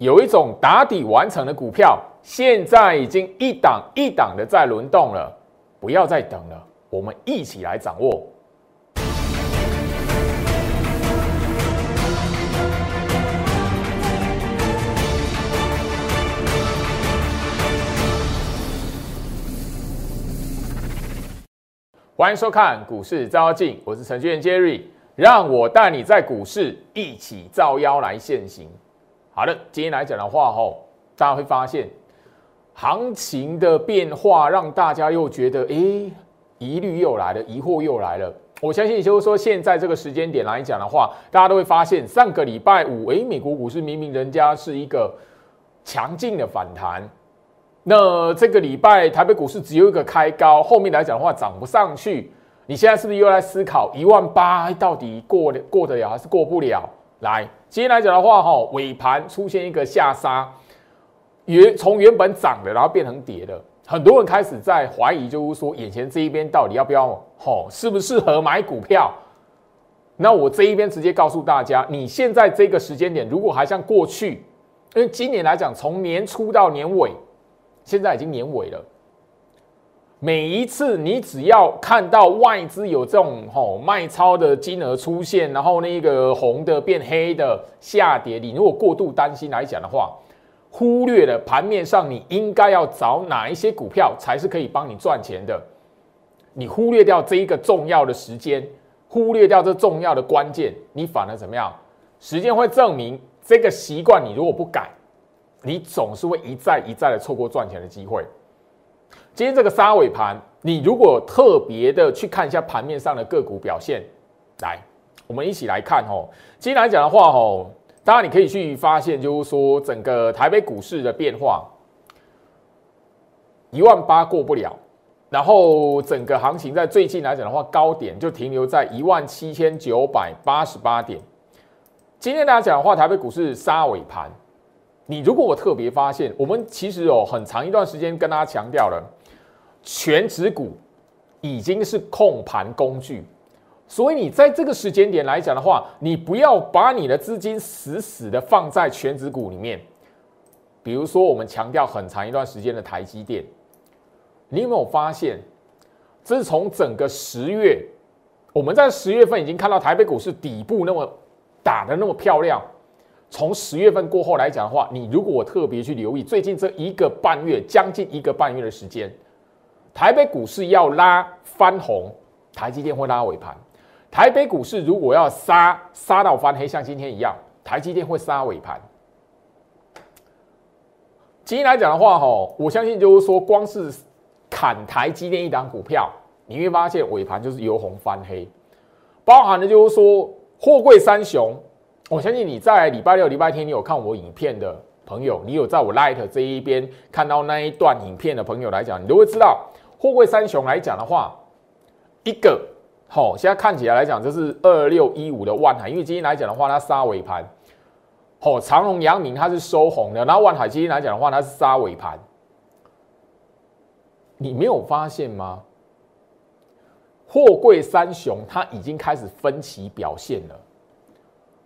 有一种打底完成的股票，现在已经一档一档的在轮动了，不要再等了，我们一起来掌握。欢迎收看股市招妖，我是程序员 Jerry，让我带你在股市一起照妖来现行。好的，今天来讲的话，吼，大家会发现行情的变化，让大家又觉得，哎，疑虑又来了，疑惑又来了。我相信就是说，现在这个时间点来讲的话，大家都会发现，上个礼拜五，哎，美国股市明明人家是一个强劲的反弹。那这个礼拜台北股市只有一个开高，后面来讲的话涨不上去。你现在是不是又在思考一万八到底过过得了还是过不了？来，今天来讲的话，哈，尾盘出现一个下杀，原从原本涨的，然后变成跌的，很多人开始在怀疑，就是说眼前这一边到底要不要，吼，适不适合买股票？那我这一边直接告诉大家，你现在这个时间点，如果还像过去，因为今年来讲，从年初到年尾。现在已经年尾了，每一次你只要看到外资有这种吼卖超的金额出现，然后那个红的变黑的下跌，你如果过度担心来讲的话，忽略了盘面上你应该要找哪一些股票才是可以帮你赚钱的，你忽略掉这一个重要的时间，忽略掉这重要的关键，你反而怎么样？时间会证明这个习惯，你如果不改。你总是会一再一再的错过赚钱的机会。今天这个杀尾盘，你如果特别的去看一下盘面上的个股表现，来，我们一起来看哦。今天来讲的话，哦，当然你可以去发现，就是说整个台北股市的变化，一万八过不了，然后整个行情在最近来讲的话，高点就停留在一万七千九百八十八点。今天大家讲的话，台北股市杀尾盘。你如果我特别发现，我们其实有很长一段时间跟大家强调了，全指股已经是控盘工具，所以你在这个时间点来讲的话，你不要把你的资金死死的放在全指股里面。比如说，我们强调很长一段时间的台积电，你有没有发现，这是从整个十月，我们在十月份已经看到台北股市底部那么打的那么漂亮。从十月份过后来讲的话，你如果我特别去留意最近这一个半月，将近一个半月的时间，台北股市要拉翻红，台积电会拉尾盘；台北股市如果要杀杀到翻黑，像今天一样，台积电会杀尾盘。今天来讲的话，哈，我相信就是说，光是砍台积电一档股票，你会发现尾盘就是由红翻黑，包含的就是说货柜三雄。我相信你在礼拜六、礼拜天，你有看我影片的朋友，你有在我 Light 这一边看到那一段影片的朋友来讲，你都会知道，货柜三雄来讲的话，一个好，现在看起来来讲，就是二六一五的万海，因为今天来讲的话，它杀尾盘，好，长隆、阳明它是收红的，然后万海今天来讲的话，它是杀尾盘，你没有发现吗？货柜三雄它已经开始分歧表现了。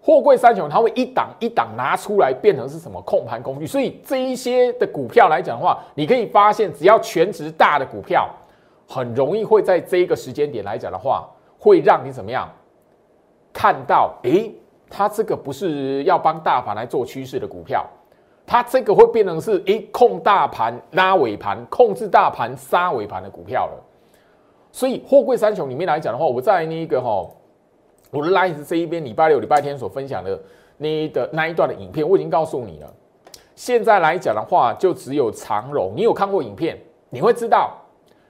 货柜三雄，它会一档一档拿出来变成是什么控盘工具，所以这一些的股票来讲的话，你可以发现，只要全值大的股票，很容易会在这一个时间点来讲的话，会让你怎么样看到？诶，它这个不是要帮大盘来做趋势的股票，它这个会变成是诶控大盘拉尾盘，控制大盘杀尾盘的股票了。所以货柜三雄里面来讲的话，我在那个哈。我的 Live 这一边礼拜六、礼拜天所分享的那的那一段的影片，我已经告诉你了。现在来讲的话，就只有长荣。你有看过影片，你会知道，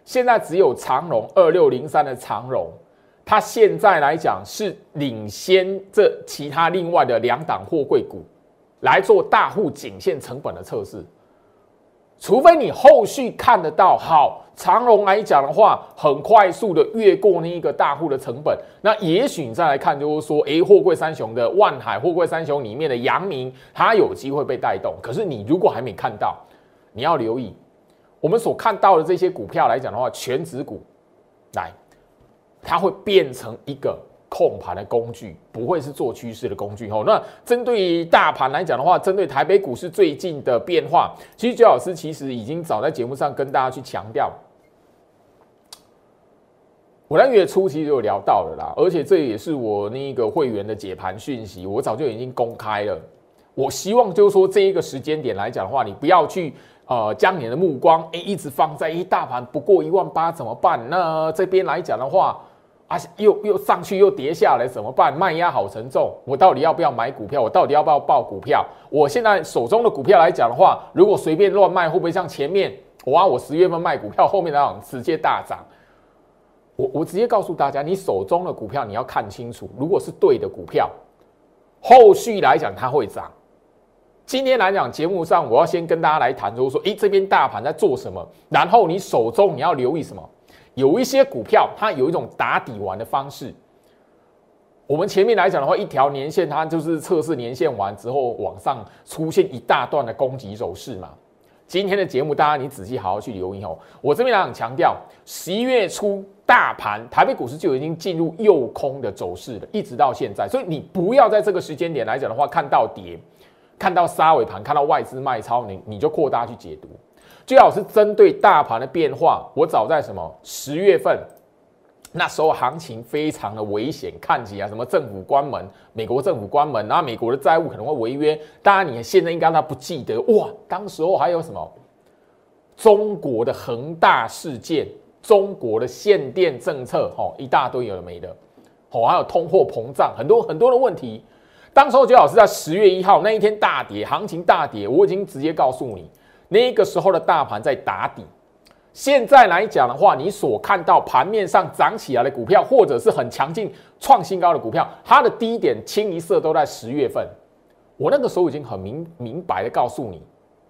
现在只有长荣二六零三的长荣，它现在来讲是领先这其他另外的两档货柜股来做大户颈线成本的测试。除非你后续看得到好长龙来讲的话，很快速的越过那一个大户的成本，那也许你再来看，就是说，诶，货柜三雄的万海，货柜三雄里面的阳明，它有机会被带动。可是你如果还没看到，你要留意，我们所看到的这些股票来讲的话，全指股，来，它会变成一个控盘的工具，不会是做趋势的工具哦。那针对大盘来讲的话，针对台北股市最近的变化，其实周老师其实已经早在节目上跟大家去强调。我在月初其实有聊到了啦，而且这也是我那个会员的解盘讯息，我早就已经公开了。我希望就是说这一个时间点来讲的话，你不要去呃将你的目光哎一直放在一大盘不过一万八怎么办？那这边来讲的话啊又又上去又跌下来怎么办？卖压好沉重，我到底要不要买股票？我到底要不要报股票？我现在手中的股票来讲的话，如果随便乱卖，会不会像前面我啊我十月份卖股票，后面那种直接大涨？我我直接告诉大家，你手中的股票你要看清楚，如果是对的股票，后续来讲它会涨。今天来讲节目上，我要先跟大家来谈，就是说，诶，这边大盘在做什么？然后你手中你要留意什么？有一些股票它有一种打底完的方式。我们前面来讲的话，一条年线它就是测试年线完之后往上出现一大段的攻击走势嘛。今天的节目，大家你仔细好好去留意哦。我这边来讲强调，十一月初。大盘台北股市就已经进入右空的走势了，一直到现在，所以你不要在这个时间点来讲的话，看到跌，看到杀尾盘，看到外资卖超，你你就扩大去解读。最好是针对大盘的变化，我早在什么十月份，那时候行情非常的危险，看起来什么政府关门，美国政府关门，然后美国的债务可能会违约。当然，你现在应该他不记得哇，当时候还有什么中国的恒大事件。中国的限电政策，吼一大堆有的没的，吼还有通货膨胀，很多很多的问题。当时候，周老师在十月一号那一天大跌，行情大跌，我已经直接告诉你，那个时候的大盘在打底。现在来讲的话，你所看到盘面上涨起来的股票，或者是很强劲创新高的股票，它的低点清一色都在十月份。我那个时候已经很明明白的告诉你，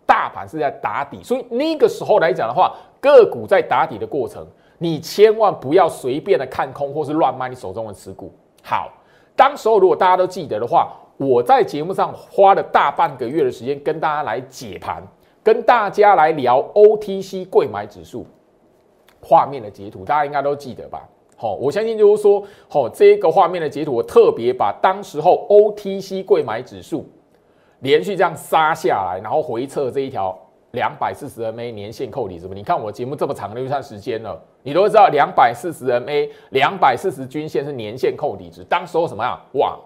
大盘是在打底，所以那个时候来讲的话。个股在打底的过程，你千万不要随便的看空或是乱卖你手中的持股。好，当时候如果大家都记得的话，我在节目上花了大半个月的时间跟大家来解盘，跟大家来聊 OTC 贵买指数画面的截图，大家应该都记得吧？好，我相信就是说，好这个画面的截图，我特别把当时候 OTC 贵买指数连续这样杀下来，然后回撤这一条。两百四十 MA 年线扣底，什么？你看我节目这么长的一段时间了，你都知道两百四十 MA、两百四十均线是年线扣底值。当时候什么呀？哇，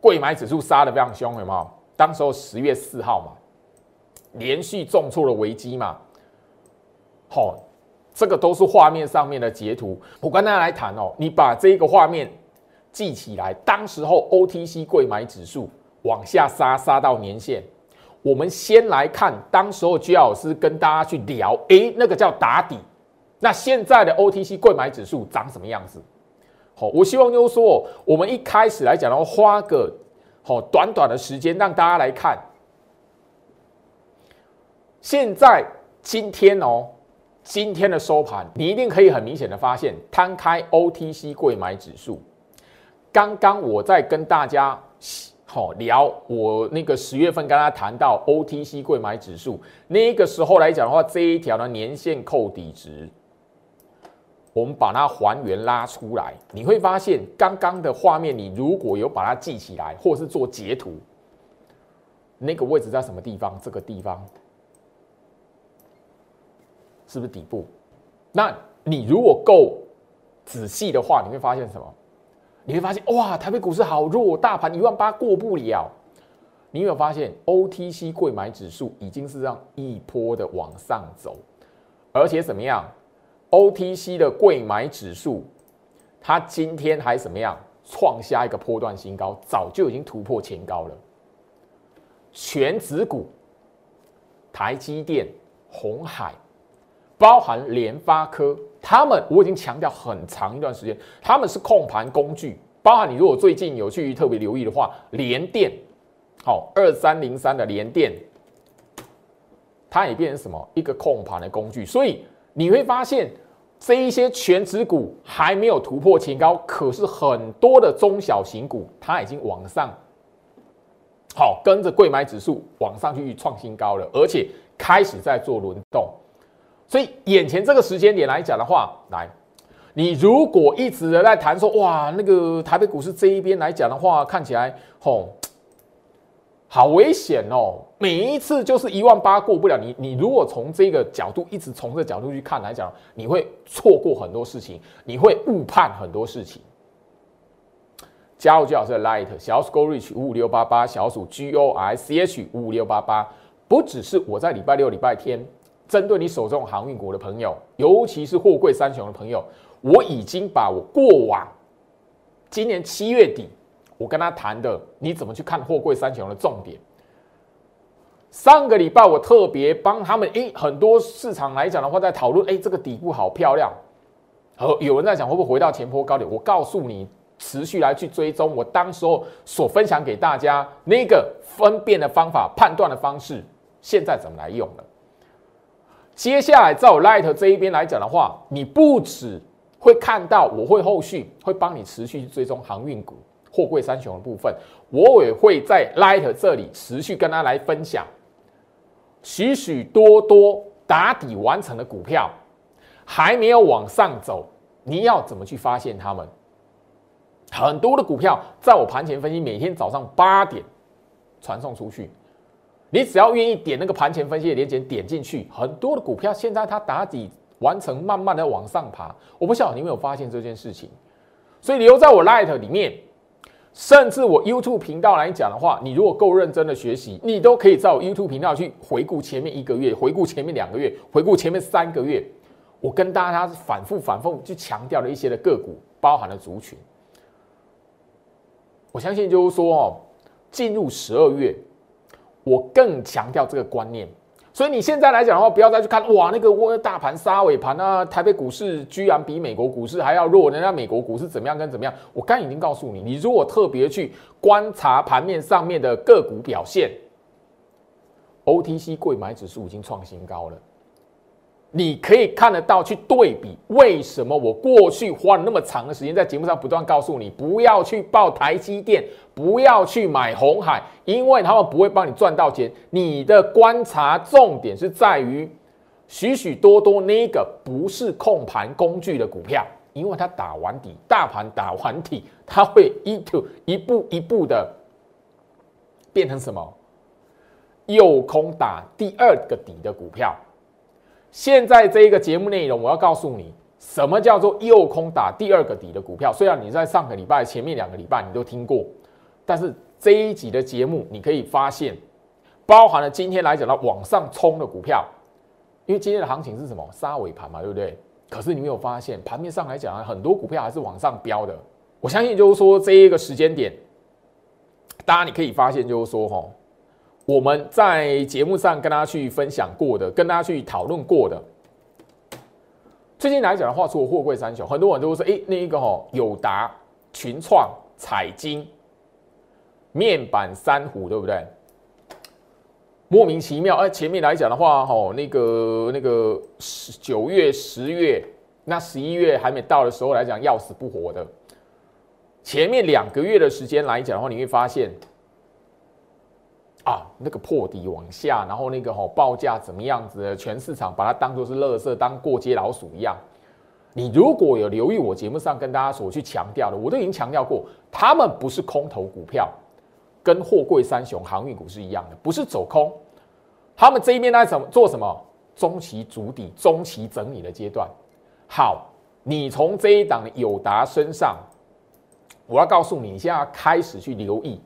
贵买指数杀的非常凶，有没有？当时候十月四号嘛，连续重挫的危机嘛。好，这个都是画面上面的截图。我跟大家来谈哦，你把这个画面记起来。当时候 OTC 贵买指数往下杀，杀到年线。我们先来看，当时候居老师跟大家去聊，诶，那个叫打底。那现在的 OTC 贵买指数长什么样子？好，我希望就是说，我们一开始来讲的话，花个好短短的时间让大家来看。现在今天哦，今天的收盘，你一定可以很明显的发现，摊开 OTC 贵买指数，刚刚我在跟大家。好聊，我那个十月份跟他谈到 OTC 贵买指数，那个时候来讲的话，这一条的年线扣底值，我们把它还原拉出来，你会发现刚刚的画面，你如果有把它记起来，或是做截图，那个位置在什么地方？这个地方是不是底部？那你如果够仔细的话，你会发现什么？你会发现，哇，台北股市好弱，大盘一万八过不了。你有没有发现，OTC 贵买指数已经是让一波的往上走，而且怎么样？OTC 的贵买指数，它今天还怎么样？创下一个波段新高，早就已经突破前高了。全指股，台积电、红海，包含联发科。他们我已经强调很长一段时间，他们是控盘工具。包含你如果最近有去特别留意的话，联电，好二三零三的联电，它也变成什么一个控盘的工具。所以你会发现这一些全指股还没有突破前高，可是很多的中小型股它已经往上，好跟着贵买指数往上去创新高了，而且开始在做轮动。所以眼前这个时间点来讲的话，来，你如果一直的在谈说，哇，那个台北股市这一边来讲的话，看起来吼，好危险哦！每一次就是一万八过不了。你你如果从这个角度一直从这个角度去看来讲，你会错过很多事情，你会误判很多事情。加入最好是 Light 小鼠 Go Reach 五五六八八，小鼠 G O I C H 五五六八八，不只是我在礼拜六、礼拜天针对你手中航运股的朋友，尤其是货柜三雄的朋友。我已经把我过往今年七月底我跟他谈的，你怎么去看货柜三雄的重点？上个礼拜我特别帮他们，诶，很多市场来讲的话，在讨论，诶，这个底部好漂亮，和有人在讲会不会回到前坡高点？我告诉你，持续来去追踪我当时候所分享给大家那个分辨的方法、判断的方式，现在怎么来用了？接下来在我 Light 这一边来讲的话，你不止。会看到，我会后续会帮你持续追踪航运股、货柜三雄的部分，我也会在 Light 这里持续跟他来分享许许多多打底完成的股票，还没有往上走，你要怎么去发现他们？很多的股票在我盘前分析，每天早上八点传送出去，你只要愿意点那个盘前分析的链接点进去，很多的股票现在它打底。完成慢慢的往上爬，我不晓得你有没有发现这件事情，所以留在我 Light 里面，甚至我 YouTube 频道来讲的话，你如果够认真的学习，你都可以在我 YouTube 频道去回顾前面一个月，回顾前面两个月，回顾前面三个月，我跟大家反复反复去强调的一些的个股，包含了族群，我相信就是说哦，进入十二月，我更强调这个观念。所以你现在来讲的话，不要再去看哇，那个我大盘杀尾盘啊，台北股市居然比美国股市还要弱，人家美国股市怎么样跟怎么样？我刚已经告诉你，你如果特别去观察盘面上面的个股表现，OTC 贵买指数已经创新高了。你可以看得到，去对比为什么我过去花了那么长的时间在节目上不断告诉你，不要去报台积电，不要去买红海，因为他们不会帮你赚到钱。你的观察重点是在于许许多多那个不是控盘工具的股票，因为它打完底，大盘打完底，它会一步一步一步的变成什么？右空打第二个底的股票。现在这一个节目内容，我要告诉你，什么叫做右空打第二个底的股票。虽然你在上个礼拜、前面两个礼拜你都听过，但是这一集的节目，你可以发现，包含了今天来讲的往上冲的股票，因为今天的行情是什么？杀尾盘嘛，对不对？可是你没有发现，盘面上来讲啊，很多股票还是往上飙的。我相信就是说，这一个时间点，大家你可以发现就是说，哈。我们在节目上跟大家去分享过的，跟大家去讨论过的。最近来讲的话，除了货柜三雄，很多人都说：“哎，那一个哈，友达、群创、彩晶、面板三虎，对不对？”莫名其妙，哎，前面来讲的话，哈，那个那个十九月、十月，那十一月还没到的时候来讲，要死不活的。前面两个月的时间来讲的话，你会发现。啊，那个破底往下，然后那个哈报价怎么样子？全市场把它当做是垃圾，当过街老鼠一样。你如果有留意我节目上跟大家所去强调的，我都已经强调过，他们不是空头股票，跟货柜三雄航运股是一样的，不是走空。他们这一边在怎么做什么？中期筑底、中期整理的阶段。好，你从这一档的友达身上，我要告诉你，你现在要开始去留意。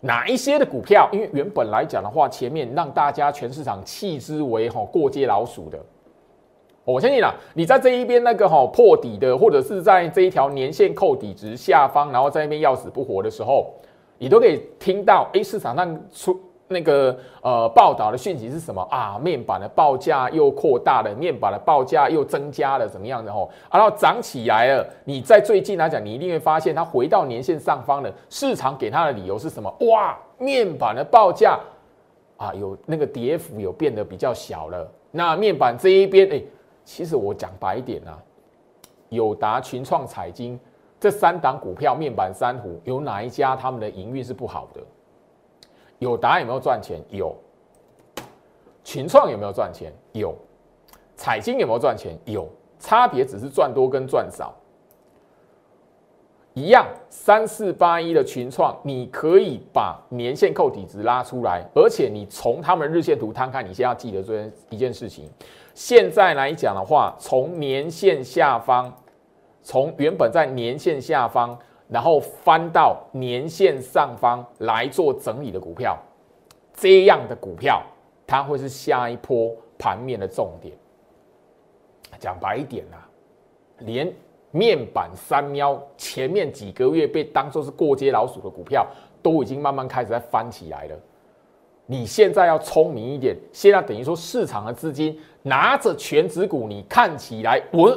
哪一些的股票？因为原本来讲的话，前面让大家全市场弃之为哈过街老鼠的，我相信啦，你在这一边那个哈破底的，或者是在这一条年线扣底值下方，然后在那边要死不活的时候，你都可以听到哎市场上出。那个呃报道的讯息是什么啊？面板的报价又扩大了，面板的报价又增加了，怎么样的吼？然后涨起来了。你在最近来讲，你一定会发现它回到年线上方了。市场给它的理由是什么？哇，面板的报价啊，有那个跌幅有变得比较小了。那面板这一边，哎，其实我讲白一点啊，友达、群创、彩晶这三档股票，面板三虎有哪一家他们的营运是不好的？有答案有没有赚钱？有。群创有没有赚钱？有。彩金有没有赚钱？有。差别只是赚多跟赚少。一样，三四八一的群创，你可以把年线扣底值拉出来，而且你从他们日线图摊开，你先要记得这一件事情。现在来讲的话，从年线下方，从原本在年线下方，然后翻到年线上方来做整理的股票，这样的股票，它会是下一波盘面的重点。讲白一点呐，连。面板三喵前面几个月被当做是过街老鼠的股票，都已经慢慢开始在翻起来了。你现在要聪明一点，现在等于说市场的资金拿着全指股，你看起来稳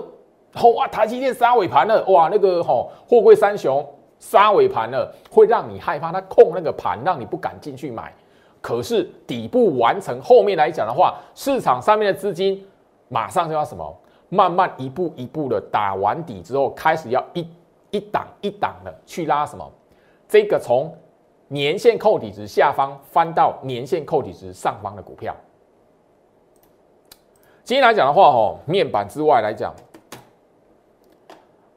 我哇，台积电杀尾盘了，哇，那个吼货柜三雄杀尾盘了，会让你害怕，它控那个盘，让你不敢进去买。可是底部完成，后面来讲的话，市场上面的资金马上就要什么？慢慢一步一步的打完底之后，开始要一一档一档的去拉什么？这个从年线扣底值下方翻到年线扣底值上方的股票。今天来讲的话，哦，面板之外来讲，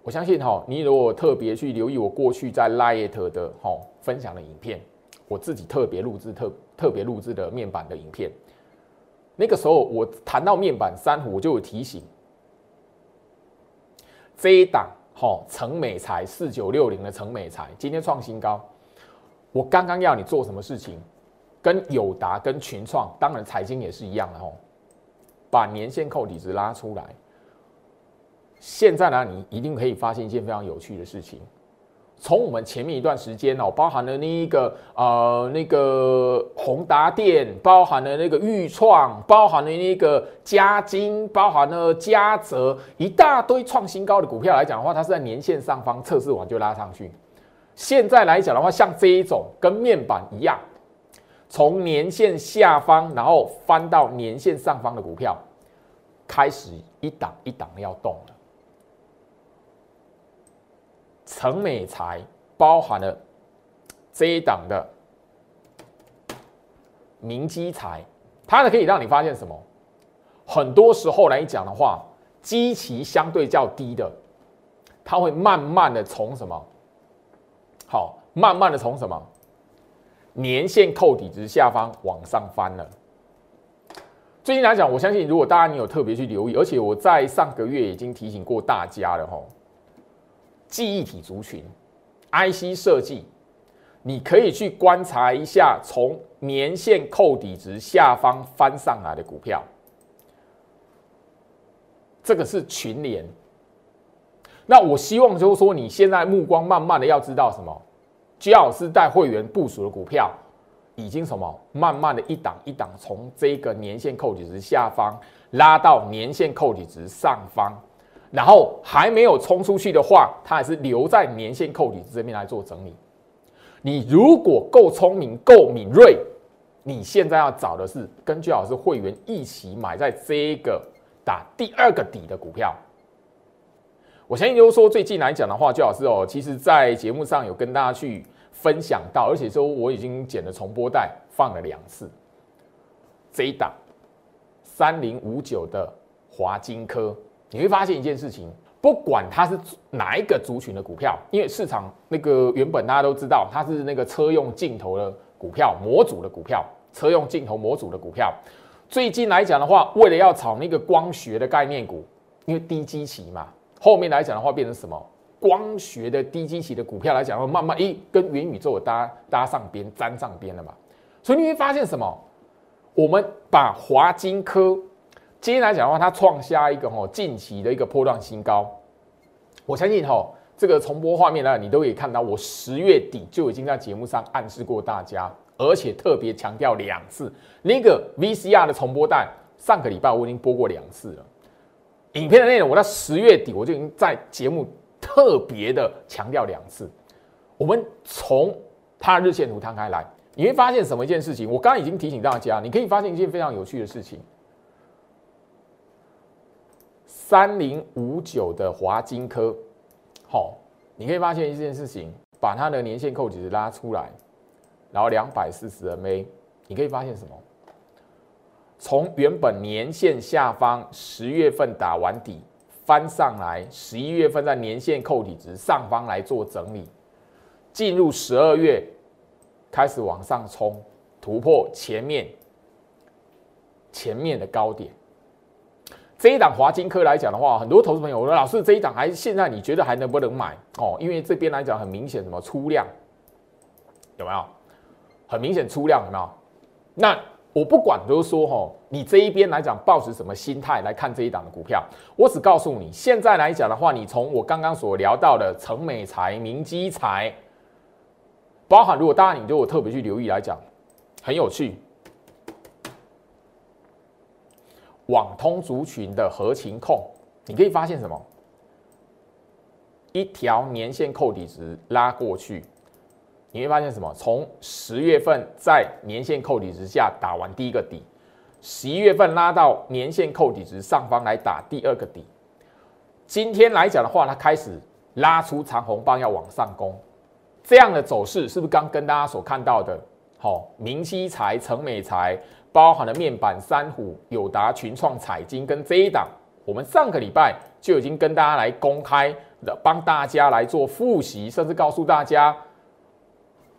我相信哈，你如果特别去留意我过去在 Light 的哈分享的影片，我自己特别录制特特别录制的面板的影片，那个时候我谈到面板三虎，我就有提醒。这一档哈，成美材四九六零的成美材今天创新高。我刚刚要你做什么事情？跟友达、跟群创，当然财经也是一样的哦。把年线扣底值拉出来。现在呢，你一定可以发现一件非常有趣的事情。从我们前面一段时间哦，包含了那一个呃那个宏达电，包含了那个裕创，包含了那个嘉金，包含了嘉泽，一大堆创新高的股票来讲的话，它是在年线上方测试完就拉上去。现在来讲的话，像这一种跟面板一样，从年线下方然后翻到年线上方的股票，开始一档一档的要动了。成美材包含了这一档的明基材，它呢可以让你发现什么？很多时候来讲的话，基期相对较低的，它会慢慢的从什么？好，慢慢的从什么？年线扣底值下方往上翻了。最近来讲，我相信如果大家你有特别去留意，而且我在上个月已经提醒过大家了吼。记忆体族群，IC 设计，你可以去观察一下，从年线扣底值下方翻上来的股票，这个是群联。那我希望就是说，你现在目光慢慢的要知道什么？居老师带会员部署的股票，已经什么？慢慢的一档一档从这个年线扣底值下方拉到年线扣底值上方。然后还没有冲出去的话，它还是留在年线扣底这边来做整理。你如果够聪明、够敏锐，你现在要找的是跟居老师会员一起买在这个打第二个底的股票。我相信就是说，最近来讲的话，居老师哦，其实在节目上有跟大家去分享到，而且说我已经剪了重播带放了两次。这一档三零五九的华金科。你会发现一件事情，不管它是哪一个族群的股票，因为市场那个原本大家都知道它是那个车用镜头的股票模组的股票，车用镜头模组的股票，最近来讲的话，为了要炒那个光学的概念股，因为低基期嘛，后面来讲的话变成什么？光学的低基期的股票来讲，慢慢一跟元宇宙搭搭上边，沾上边了嘛。所以你会发现什么？我们把华金科。今天来讲的话，它创下一个哈近期的一个波段新高。我相信哈这个重播画面呢，你都可以看到。我十月底就已经在节目上暗示过大家，而且特别强调两次。那个 VCR 的重播带，上个礼拜我已经播过两次了。影片的内容，我在十月底我就已经在节目特别的强调两次。我们从它日线图摊开来，你会发现什么一件事情？我刚刚已经提醒大家，你可以发现一件非常有趣的事情。三零五九的华金科，好，你可以发现一件事情，把它的年线扣值拉出来，然后两百四十 MA，你可以发现什么？从原本年线下方十月份打完底，翻上来，十一月份在年线扣底值上方来做整理，进入十二月开始往上冲，突破前面前面的高点。这一档华金科来讲的话，很多投资朋友，我说老师这一档还现在你觉得还能不能买哦？因为这边来讲很明显什么出量有没有？很明显出量有没有？那我不管都说哈，你这一边来讲抱持什么心态来看这一档的股票？我只告诉你，现在来讲的话，你从我刚刚所聊到的成美财、明基财，包含如果大家你对我特别去留意来讲，很有趣。网通族群的合情控，你可以发现什么？一条年线扣底值拉过去，你会发现什么？从十月份在年线扣底值下打完第一个底，十一月份拉到年线扣底值上方来打第二个底。今天来讲的话，它开始拉出长红棒要往上攻，这样的走势是不是刚跟大家所看到的？好，明基财、成美财。包含了面板、三虎、友达、群创、彩金跟这一档，我们上个礼拜就已经跟大家来公开的，帮大家来做复习，甚至告诉大家，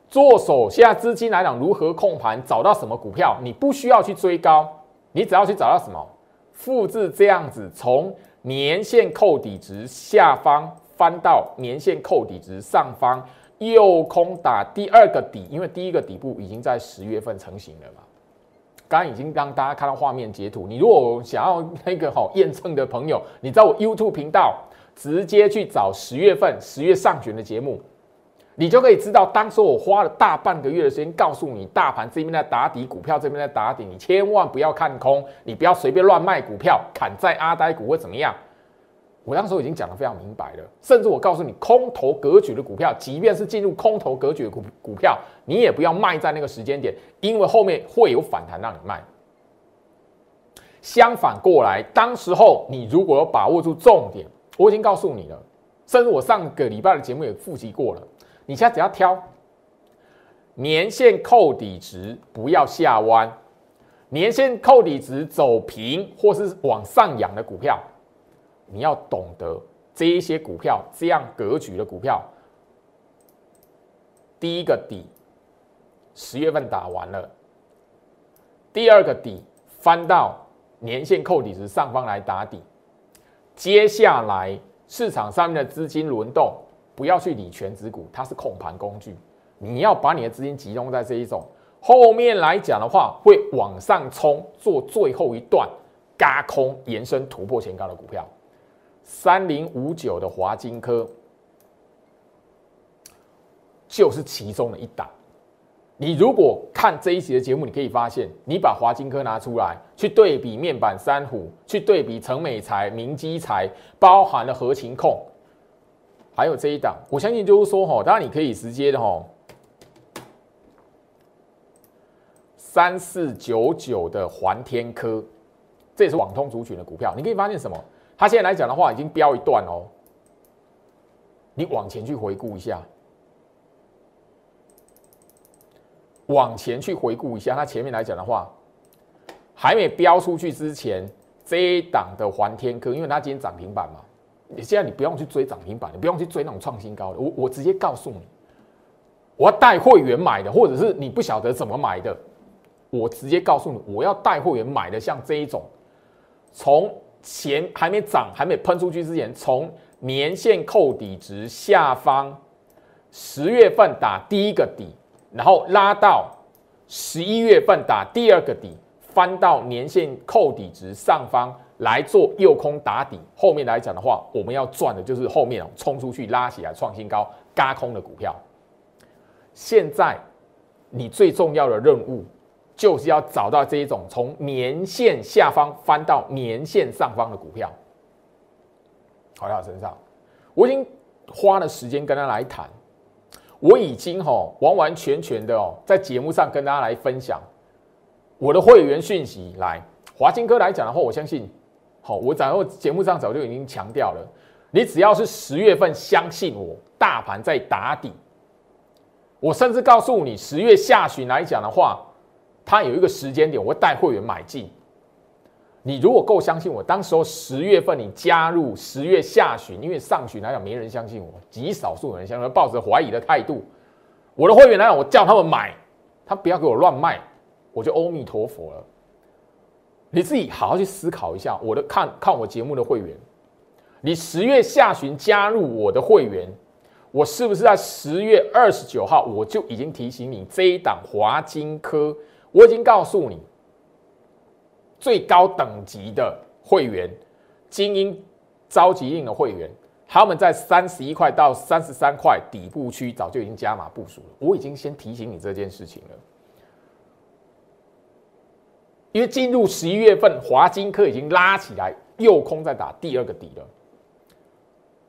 做手下资金来讲如何控盘，找到什么股票，你不需要去追高，你只要去找到什么，复制这样子，从年线扣底值下方翻到年线扣底值上方，右空打第二个底，因为第一个底部已经在十月份成型了嘛。刚刚已经让大家看到画面截图。你如果想要那个好验证的朋友，你在我 YouTube 频道直接去找十月份十月上旬的节目，你就可以知道，当时我花了大半个月的时间告诉你，大盘这边在打底，股票这边在打底，你千万不要看空，你不要随便乱卖股票，砍在阿呆股会怎么样？我当时已经讲得非常明白了，甚至我告诉你，空头格局的股票，即便是进入空头格局的股股票，你也不要卖在那个时间点，因为后面会有反弹让你卖。相反过来，当时候你如果有把握住重点，我已经告诉你了，甚至我上个礼拜的节目也复习过了，你现在只要挑年线扣底值不要下弯，年线扣底值走平或是往上扬的股票。你要懂得这一些股票这样格局的股票，第一个底十月份打完了，第二个底翻到年线扣底值上方来打底，接下来市场上面的资金轮动，不要去理全指股，它是控盘工具，你要把你的资金集中在这一种后面来讲的话，会往上冲，做最后一段嘎空延伸突破前高的股票。三零五九的华金科就是其中的一档。你如果看这一期的节目，你可以发现，你把华金科拿出来去对比面板三虎，去对比成美材、明基材，包含了合情控，还有这一档，我相信就是说，哈，当然你可以直接的，哈，三四九九的环天科，这也是网通族群的股票，你可以发现什么？它现在来讲的话，已经飙一段哦。你往前去回顾一下，往前去回顾一下，它前面来讲的话，还没飙出去之前，这一档的环天科，因为它今天涨停板嘛，你现在你不用去追涨停板，你不用去追那种创新高的，我我直接告诉你，我要带会员买的，或者是你不晓得怎么买的，我直接告诉你，我要带会员买的，像这一种，从。钱还没涨，还没喷出去之前，从年线扣底值下方，十月份打第一个底，然后拉到十一月份打第二个底，翻到年线扣底值上方来做右空打底。后面来讲的话，我们要赚的就是后面冲出去拉起来创新高、嘎空的股票。现在你最重要的任务。就是要找到这一种从年线下方翻到年线上方的股票，跑到身上。我已经花了时间跟他来谈，我已经哈完完全全的哦，在节目上跟大家来分享我的会员讯息。来，华金哥来讲的话，我相信，好，我早节目上早就已经强调了，你只要是十月份相信我，大盘在打底，我甚至告诉你，十月下旬来讲的话。它有一个时间点，我会带会员买进。你如果够相信我，当时候十月份你加入，十月下旬，因为上旬来讲没人相信我，极少数人相信，抱着怀疑的态度。我的会员来讲，我叫他们买，他不要给我乱卖，我就阿弥陀佛了。你自己好好去思考一下，我的看看我节目的会员，你十月下旬加入我的会员，我是不是在十月二十九号我就已经提醒你这一档华金科，我已经告诉你。最高等级的会员，精英召集令的会员，他们在三十一块到三十三块底部区早就已经加码部署了。我已经先提醒你这件事情了，因为进入十一月份，华金科已经拉起来，右空在打第二个底了。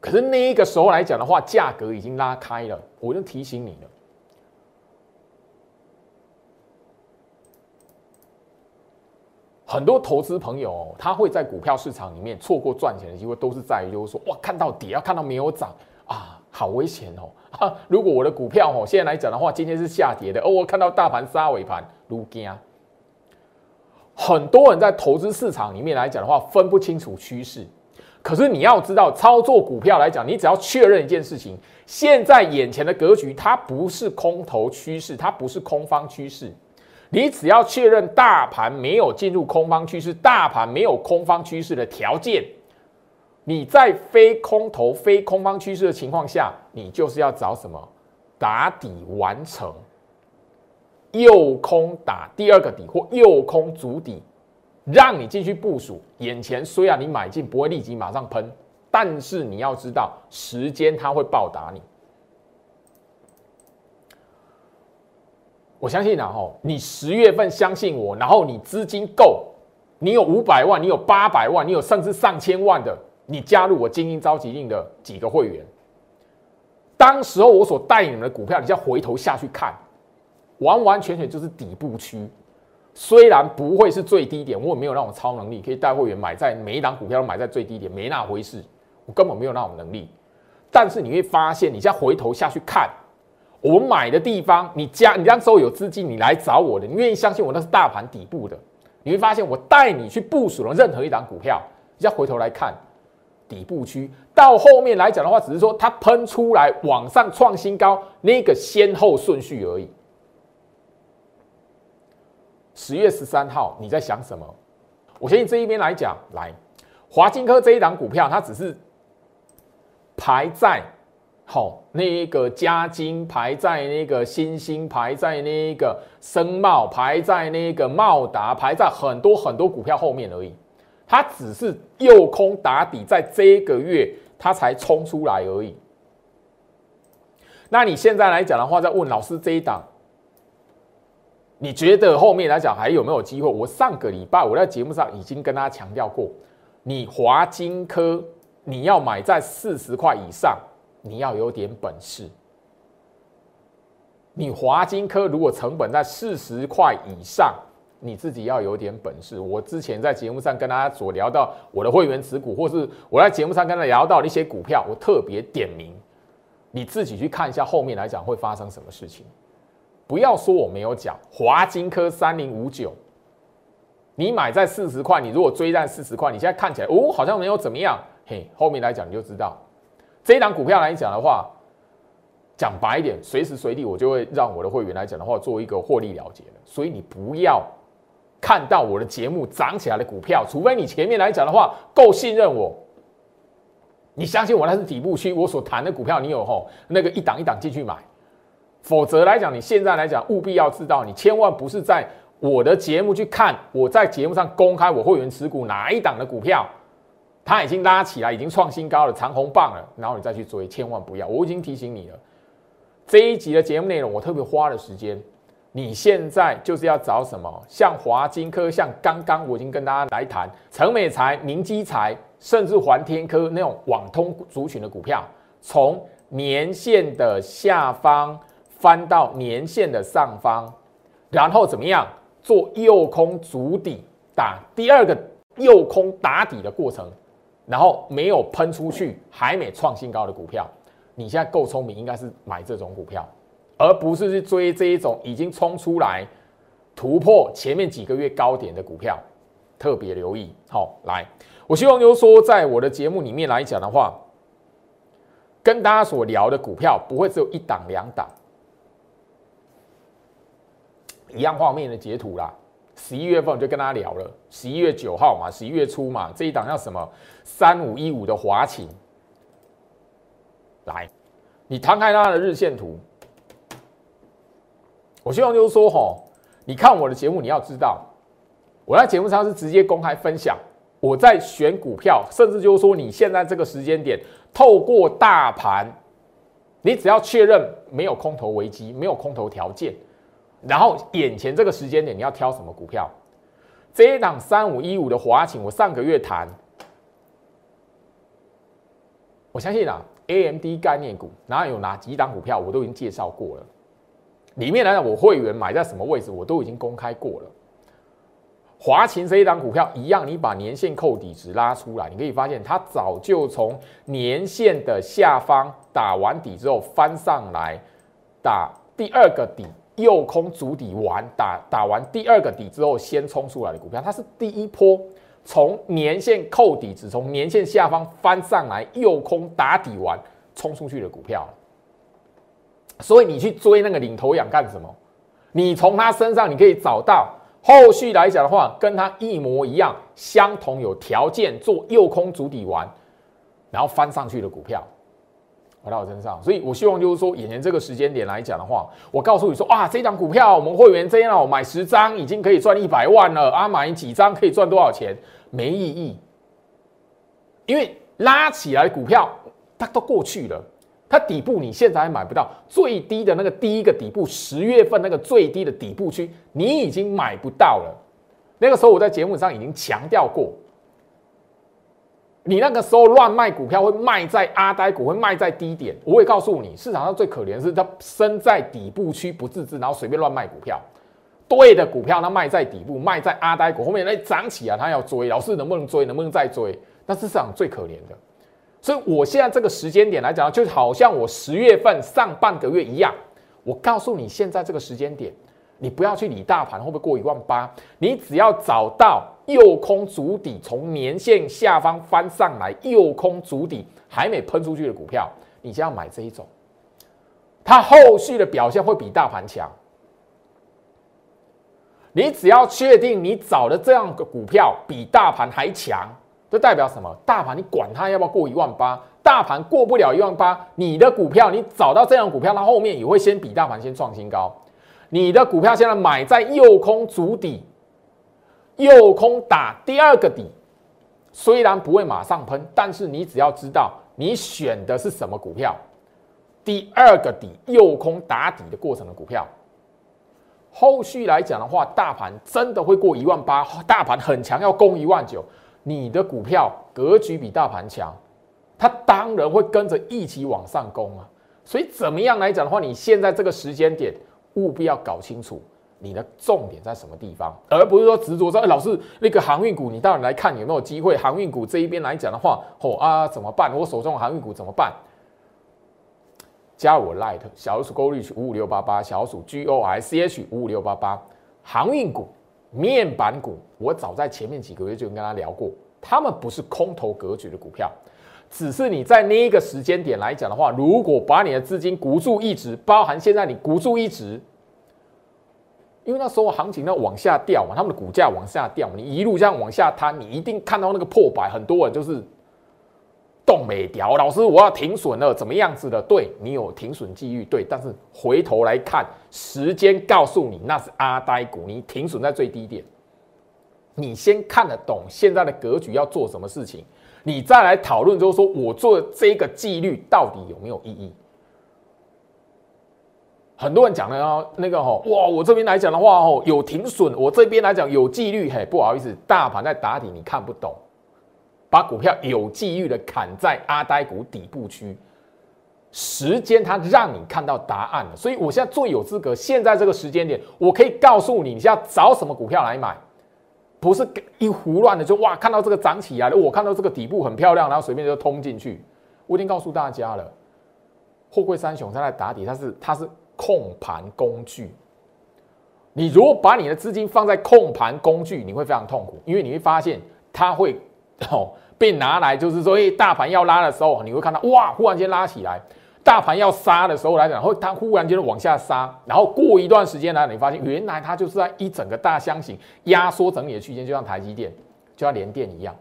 可是那一个时候来讲的话，价格已经拉开了，我就提醒你了。很多投资朋友，他会在股票市场里面错过赚钱的机会，都是在于就是说，哇，看到底，要看到没有涨啊，好危险哦！哈，如果我的股票哦，现在来讲的话，今天是下跌的，哦，我看到大盘杀尾盘，如惊。很多人在投资市场里面来讲的话，分不清楚趋势。可是你要知道，操作股票来讲，你只要确认一件事情：现在眼前的格局，它不是空头趋势，它不是空方趋势。你只要确认大盘没有进入空方趋势，大盘没有空方趋势的条件，你在非空头、非空方趋势的情况下，你就是要找什么打底完成，右空打第二个底或右空足底，让你继续部署。眼前虽然你买进不会立即马上喷，但是你要知道时间它会报答你。我相信啊，吼，你十月份相信我，然后你资金够，你有五百万，你有八百万，你有甚至上千万的，你加入我精英召集令的几个会员，当时候我所带领的股票，你再回头下去看，完完全全就是底部区，虽然不会是最低点，我也没有那种超能力可以带会员买在每一档股票都买在最低点，没那回事，我根本没有那种能力，但是你会发现，你再回头下去看。我买的地方，你加你那时候有资金，你来找我的，你愿意相信我那是大盘底部的，你会发现我带你去部署了任何一档股票，你再回头来看底部区，到后面来讲的话，只是说它喷出来往上创新高那个先后顺序而已。十月十三号你在想什么？我相信这一边来讲，来华金科这一档股票，它只是排在。好，那个嘉金排在那个新兴，排在那个生茂，排在那个茂达，排在很多很多股票后面而已。它只是右空打底，在这个月它才冲出来而已。那你现在来讲的话，在问老师这一档，你觉得后面来讲还有没有机会？我上个礼拜我在节目上已经跟大家强调过，你华金科你要买在四十块以上。你要有点本事。你华金科如果成本在四十块以上，你自己要有点本事。我之前在节目上跟大家所聊到我的会员持股，或是我在节目上跟他聊到一些股票，我特别点名，你自己去看一下后面来讲会发生什么事情。不要说我没有讲，华金科三零五九，你买在四十块，你如果追在四十块，你现在看起来哦好像没有怎么样，嘿，后面来讲你就知道。这一档股票来讲的话，讲白一点，随时随地我就会让我的会员来讲的话做一个获利了结的。所以你不要看到我的节目涨起来的股票，除非你前面来讲的话够信任我，你相信我那是底部区，我所谈的股票你有吼那个一档一档进去买，否则来讲你现在来讲务必要知道，你千万不是在我的节目去看，我在节目上公开我会员持股哪一档的股票。它已经拉起来，已经创新高了，长红棒了，然后你再去追，千万不要！我已经提醒你了。这一集的节目内容，我特别花了时间。你现在就是要找什么？像华金科，像刚刚我已经跟大家来谈成美财、明基财，甚至环天科那种网通族群的股票，从年线的下方翻到年线的上方，然后怎么样做右空足底打第二个右空打底的过程。然后没有喷出去，还没创新高的股票，你现在够聪明，应该是买这种股票，而不是去追这一种已经冲出来突破前面几个月高点的股票。特别留意。好，来，我希望就是说，在我的节目里面来讲的话，跟大家所聊的股票不会只有一档两档，一样画面的截图啦。十一月份就跟大家聊了，十一月九号嘛，十一月初嘛，这一档叫什么？三五一五的华勤。来，你摊开它的日线图，我希望就是说，吼，你看我的节目，你要知道，我在节目上是直接公开分享，我在选股票，甚至就是说，你现在这个时间点，透过大盘，你只要确认没有空头危机，没有空头条件。然后眼前这个时间点，你要挑什么股票？这一档三五一五的华勤，我上个月谈，我相信啊，A M D 概念股，哪有哪几档股票，我都已经介绍过了。里面来讲，我会员买在什么位置，我都已经公开过了。华勤这一档股票一样，你把年线扣底值拉出来，你可以发现它早就从年线的下方打完底之后翻上来，打第二个底。右空主底完打打完第二个底之后，先冲出来的股票，它是第一波从年线扣底，只从年线下方翻上来，右空打底完冲出去的股票。所以你去追那个领头羊干什么？你从他身上你可以找到后续来讲的话，跟他一模一样，相同有条件做右空主底完，然后翻上去的股票。回到我身上，所以我希望就是说，眼前这个时间点来讲的话，我告诉你说，啊，这张股票我们会员这样买十张已经可以赚一百万了啊，买几张可以赚多少钱？没意义，因为拉起来股票它都过去了，它底部你现在还买不到最低的那个第一个底部，十月份那个最低的底部区，你已经买不到了。那个时候我在节目上已经强调过。你那个时候乱卖股票，会卖在阿呆股，会卖在低点。我会告诉你，市场上最可怜的是它身在底部区不自知，然后随便乱卖股票。对的股票，它卖在底部，卖在阿呆股后面，那涨起来，它要追，老师能不能追？能不能再追？那是市场最可怜的。所以我现在这个时间点来讲，就好像我十月份上半个月一样。我告诉你，现在这个时间点，你不要去理大盘会不会过一万八，你只要找到。右空足底从年线下方翻上来，右空足底还没喷出去的股票，你就要买这一种，它后续的表现会比大盘强。你只要确定你找的这样的股票比大盘还强，就代表什么？大盘你管它要不要过一万八，大盘过不了一万八，你的股票你找到这样股票，它后面也会先比大盘先创新高。你的股票现在买在右空足底。右空打第二个底，虽然不会马上喷，但是你只要知道你选的是什么股票，第二个底右空打底的过程的股票，后续来讲的话，大盘真的会过一万八，大盘很强要攻一万九，你的股票格局比大盘强，它当然会跟着一起往上攻啊。所以怎么样来讲的话，你现在这个时间点务必要搞清楚。你的重点在什么地方，而不是说执着说，老师那个航运股，你到底来看有没有机会？航运股这一边来讲的话，哦啊怎么办？我手中的航运股怎么办？加我 Light 小鼠 gorch 五五六八八，小鼠 G O I C H 五五六八八，航运股、面板股，我早在前面几个月就跟他聊过，他们不是空头格局的股票，只是你在那一个时间点来讲的话，如果把你的资金固住一直，包含现在你固住一直。因为那时候行情要往下掉嘛，他们的股价往下掉，你一路这样往下摊，你一定看到那个破百，很多人就是动没掉。老师，我要停损了，怎么样子的？对你有停损机遇，对，但是回头来看，时间告诉你那是阿呆股，你停损在最低点，你先看得懂现在的格局要做什么事情，你再来讨论，就是说我做这个纪律到底有没有意义？很多人讲的啊，那个哈哇，我这边来讲的话哦，有停损；我这边来讲有纪律。嘿，不好意思，大盘在打底，你看不懂，把股票有纪律的砍在阿呆股底部区，时间它让你看到答案了。所以我现在最有资格，现在这个时间点，我可以告诉你，你现在找什么股票来买，不是一胡乱的就哇，看到这个涨起来了，我看到这个底部很漂亮，然后随便就通进去。我已经告诉大家了，货柜三雄它在打底，它是它是。控盘工具，你如果把你的资金放在控盘工具，你会非常痛苦，因为你会发现它会 哦被拿来，就是说，哎，大盘要拉的时候，你会看到哇，忽然间拉起来；大盘要杀的时候来讲，会它忽然间往下杀，然后过一段时间来，你发现原来它就是在一整个大箱型压缩整理的区间，就像台积电，就像联电一样。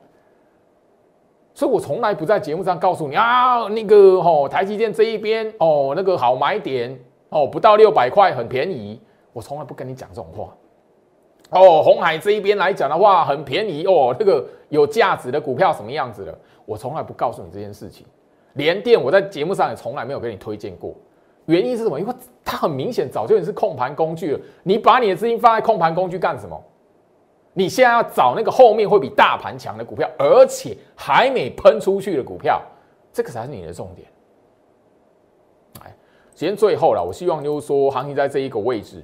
所以我从来不在节目上告诉你啊，那个哦，台积电这一边哦，那个好买点哦，不到六百块很便宜，我从来不跟你讲这种话。哦，红海这一边来讲的话很便宜哦，那个有价值的股票什么样子的，我从来不告诉你这件事情。联电我在节目上也从来没有给你推荐过，原因是什么？因为它很明显早就已经是控盘工具了，你把你的资金放在控盘工具干什么？你现在要找那个后面会比大盘强的股票，而且还没喷出去的股票，这个才是你的重点。今天最后了，我希望就是说，行情在这一个位置，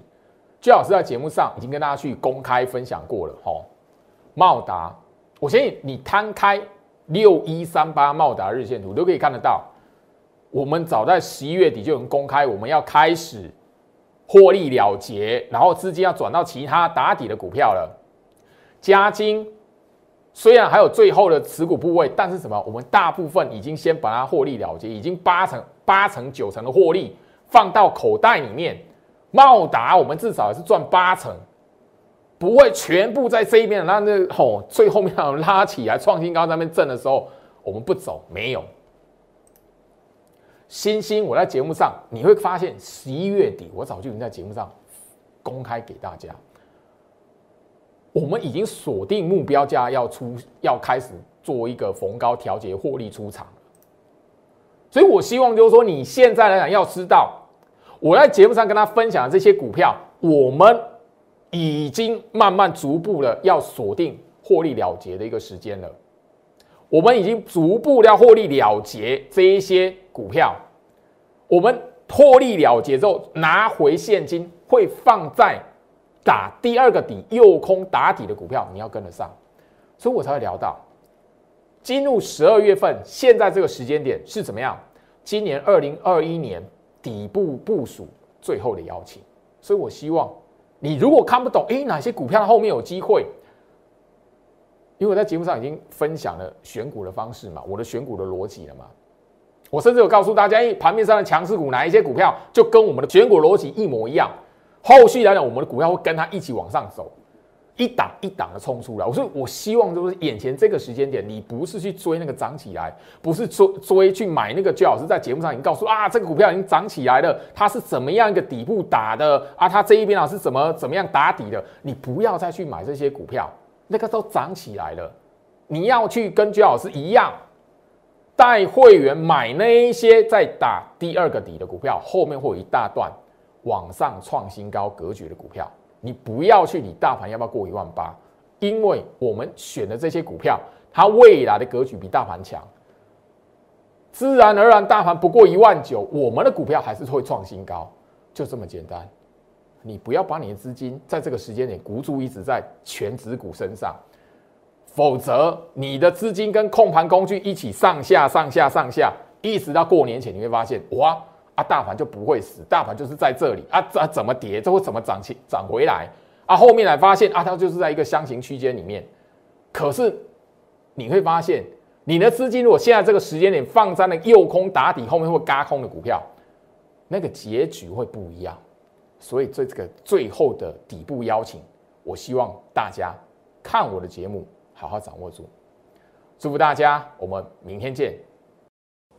最好是在节目上已经跟大家去公开分享过了。吼，茂达，我相信你摊开六一三八茂达日线图都可以看得到，我们早在十一月底就能公开，我们要开始获利了结，然后资金要转到其他打底的股票了。加金虽然还有最后的持股部位，但是什么？我们大部分已经先把它获利了结，已经八成、八成、九成的获利放到口袋里面。茂达我们至少也是赚八成，不会全部在这一边。那那吼最后面拉起来创新高那边震的时候，我们不走，没有。星星我在节目上你会发现，十一月底我早就已经在节目上公开给大家。我们已经锁定目标价，要出要开始做一个逢高调节获利出场所以我希望就是说，你现在来讲要知道，我在节目上跟他分享的这些股票，我们已经慢慢逐步的要锁定获利了结的一个时间了。我们已经逐步要获利了结这一些股票，我们获利了结之后拿回现金会放在。打第二个底，右空打底的股票，你要跟得上，所以我才会聊到进入十二月份，现在这个时间点是怎么样？今年二零二一年底部部署最后的邀请，所以我希望你如果看不懂，哎，哪些股票后面有机会？因为我在节目上已经分享了选股的方式嘛，我的选股的逻辑了嘛，我甚至有告诉大家，哎，盘面上的强势股哪一些股票就跟我们的选股逻辑一模一样。后续来讲，我们的股票会跟它一起往上走，一档一档的冲出来。我说，我希望就是眼前这个时间点，你不是去追那个涨起来，不是追追去买那个。最老师在节目上已经告诉啊，这个股票已经涨起来了，它是怎么样一个底部打的啊？它这一边啊是怎么怎么样打底的？你不要再去买这些股票，那个都涨起来了。你要去跟居老师一样，带会员买那一些在打第二个底的股票，后面会有一大段。往上创新高格局的股票，你不要去理大盘要不要过一万八，因为我们选的这些股票，它未来的格局比大盘强，自然而然大盘不过一万九，我们的股票还是会创新高，就这么简单。你不要把你的资金在这个时间点孤注一掷在全指股身上，否则你的资金跟控盘工具一起上下上下上下，一直到过年前，你会发现哇。啊，大盘就不会死，大盘就是在这里啊，怎怎么跌，这会怎么涨起涨回来啊？后面来发现啊，它就是在一个箱型区间里面。可是你会发现，你的资金如果现在这个时间点放在那右空打底后面会嘎空的股票，那个结局会不一样。所以这这个最后的底部邀请，我希望大家看我的节目，好好掌握住。祝福大家，我们明天见。